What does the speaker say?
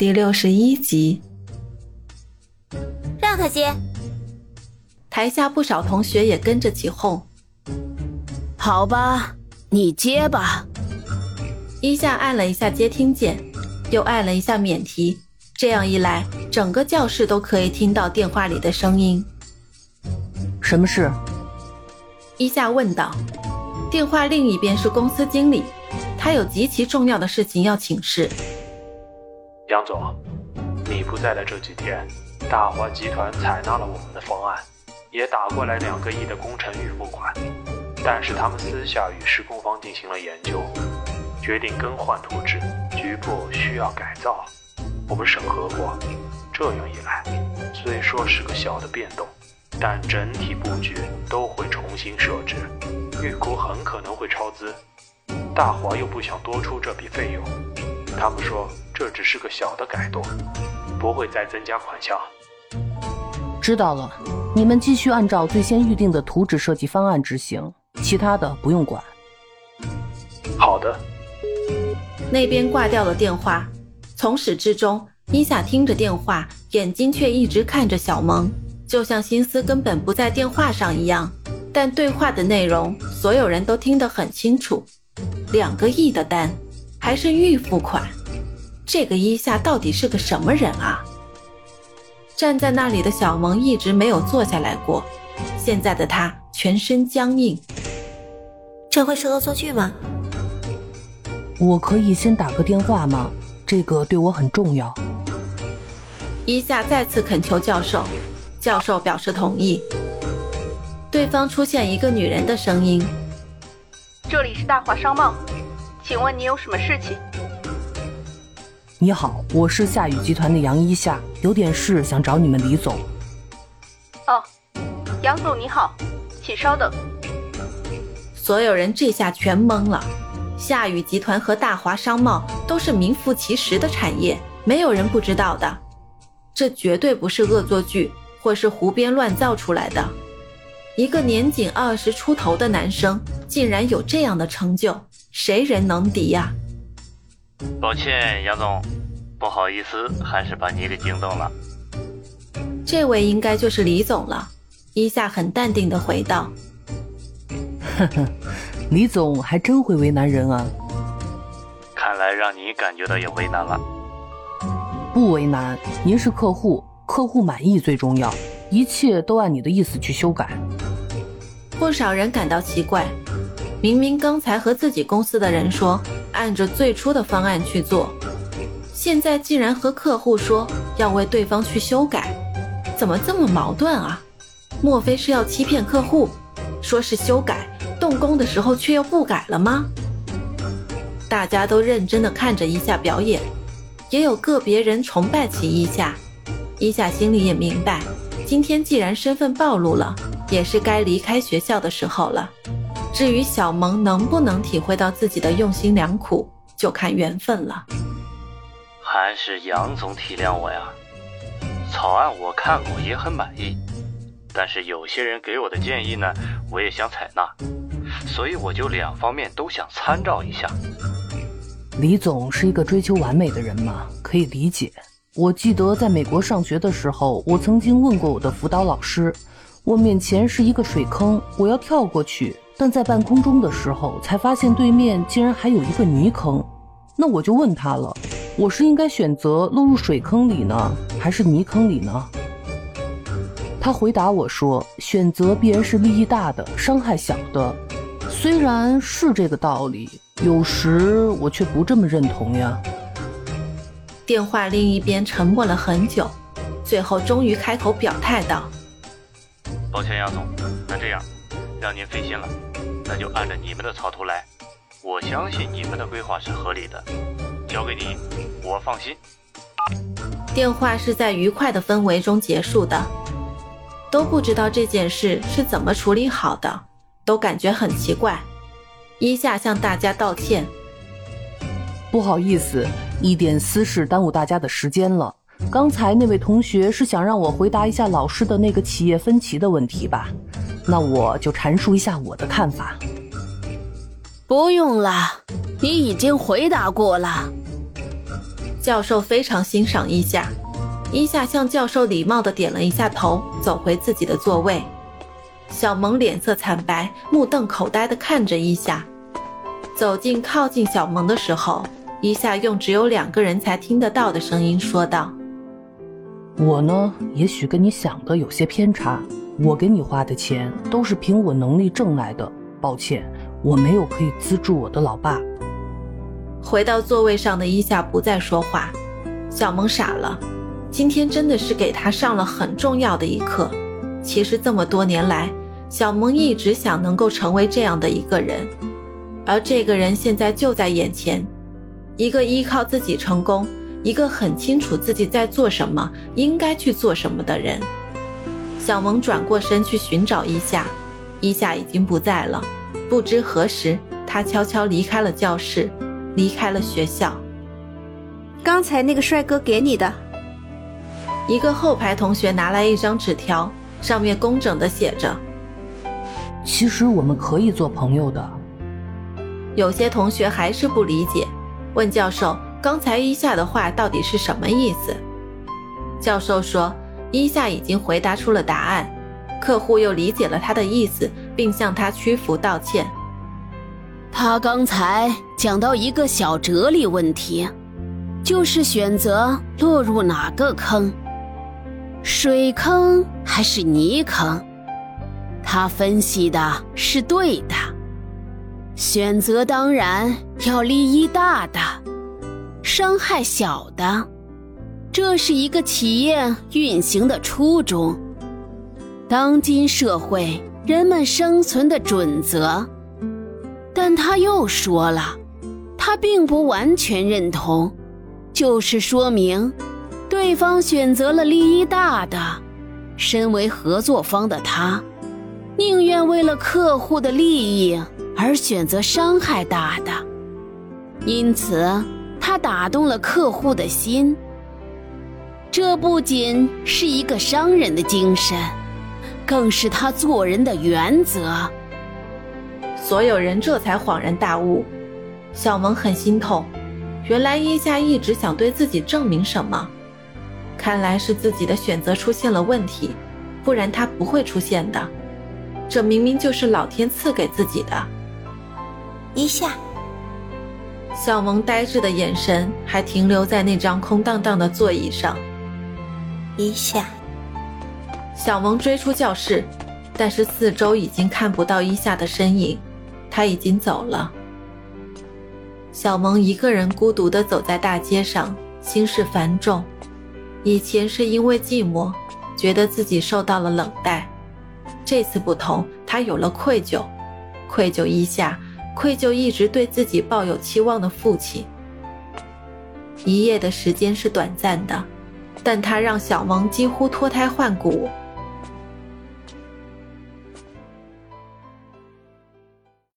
第六十一集。让他接。台下不少同学也跟着起哄。好吧，你接吧。一下按了一下接听键，又按了一下免提，这样一来，整个教室都可以听到电话里的声音。什么事？一下问道。电话另一边是公司经理，他有极其重要的事情要请示。杨总，你不在的这几天，大华集团采纳了我们的方案，也打过来两个亿的工程预付款，但是他们私下与施工方进行了研究，决定更换图纸，局部需要改造。我们审核过，这样一来，虽说是个小的变动。但整体布局都会重新设置，预估很可能会超支。大华又不想多出这笔费用，他们说这只是个小的改动，不会再增加款项。知道了，你们继续按照最先预定的图纸设计方案执行，其他的不用管。好的。那边挂掉了电话，从始至终，伊夏听着电话，眼睛却一直看着小萌。就像心思根本不在电话上一样，但对话的内容所有人都听得很清楚。两个亿的单，还是预付款，这个伊夏到底是个什么人啊？站在那里的小萌一直没有坐下来过，现在的他全身僵硬。这会是恶作剧吗？我可以先打个电话吗？这个对我很重要。伊夏再次恳求教授。教授表示同意。对方出现一个女人的声音：“这里是大华商贸，请问你有什么事情？”“你好，我是夏雨集团的杨一夏，有点事想找你们李总。”“哦，杨总你好，请稍等。”所有人这下全懵了。夏雨集团和大华商贸都是名副其实的产业，没有人不知道的。这绝对不是恶作剧。或是胡编乱造出来的，一个年仅二十出头的男生，竟然有这样的成就，谁人能敌呀？抱歉，杨总，不好意思，还是把你给惊动了。这位应该就是李总了。伊夏很淡定的回道：“呵呵，李总还真会为难人啊。看来让你感觉到也为难了。不为难，您是客户。”客户满意最重要，一切都按你的意思去修改。不少人感到奇怪，明明刚才和自己公司的人说按着最初的方案去做，现在竟然和客户说要为对方去修改，怎么这么矛盾啊？莫非是要欺骗客户？说是修改，动工的时候却又不改了吗？大家都认真的看着一下表演，也有个别人崇拜起一下。伊夏心里也明白，今天既然身份暴露了，也是该离开学校的时候了。至于小萌能不能体会到自己的用心良苦，就看缘分了。还是杨总体谅我呀。草案我看过，也很满意，但是有些人给我的建议呢，我也想采纳，所以我就两方面都想参照一下。李总是一个追求完美的人嘛，可以理解。我记得在美国上学的时候，我曾经问过我的辅导老师：“我面前是一个水坑，我要跳过去，但在半空中的时候，才发现对面竟然还有一个泥坑。那我就问他了，我是应该选择落入水坑里呢，还是泥坑里呢？”他回答我说：“选择必然是利益大的，伤害小的。虽然是这个道理，有时我却不这么认同呀。”电话另一边沉默了很久，最后终于开口表态道：“抱歉，杨总，那这样，让您费心了，那就按照你们的草图来。我相信你们的规划是合理的，交给你，我放心。”电话是在愉快的氛围中结束的，都不知道这件事是怎么处理好的，都感觉很奇怪。一下向大家道歉。不好意思，一点私事耽误大家的时间了。刚才那位同学是想让我回答一下老师的那个企业分歧的问题吧？那我就阐述一下我的看法。不用了，你已经回答过了。教授非常欣赏伊夏，伊夏向教授礼貌的点了一下头，走回自己的座位。小萌脸色惨白，目瞪口呆地看着伊夏。走近靠近小萌的时候，伊夏用只有两个人才听得到的声音说道：“我呢，也许跟你想的有些偏差。我给你花的钱都是凭我能力挣来的。抱歉，我没有可以资助我的老爸。”回到座位上的伊夏不再说话，小萌傻了。今天真的是给他上了很重要的一课。其实这么多年来，小萌一直想能够成为这样的一个人，而这个人现在就在眼前，一个依靠自己成功，一个很清楚自己在做什么，应该去做什么的人。小萌转过身去寻找伊夏，伊夏已经不在了。不知何时，他悄悄离开了教室。离开了学校。刚才那个帅哥给你的，一个后排同学拿来一张纸条，上面工整的写着：“其实我们可以做朋友的。”有些同学还是不理解，问教授：“刚才伊夏的话到底是什么意思？”教授说：“伊夏已经回答出了答案，客户又理解了他的意思，并向他屈服道歉。”他刚才讲到一个小哲理问题，就是选择落入哪个坑，水坑还是泥坑？他分析的是对的，选择当然要利益大的，伤害小的，这是一个企业运行的初衷，当今社会人们生存的准则。但他又说了，他并不完全认同，就是说明，对方选择了利益大的，身为合作方的他，宁愿为了客户的利益而选择伤害大的，因此他打动了客户的心。这不仅是一个商人的精神，更是他做人的原则。所有人这才恍然大悟，小萌很心痛。原来伊夏一直想对自己证明什么，看来是自己的选择出现了问题，不然他不会出现的。这明明就是老天赐给自己的。伊夏，小萌呆滞的眼神还停留在那张空荡荡的座椅上。伊夏，小萌追出教室，但是四周已经看不到伊夏的身影。他已经走了。小萌一个人孤独地走在大街上，心事繁重。以前是因为寂寞，觉得自己受到了冷待。这次不同，他有了愧疚，愧疚一下，愧疚一直对自己抱有期望的父亲。一夜的时间是短暂的，但他让小萌几乎脱胎换骨，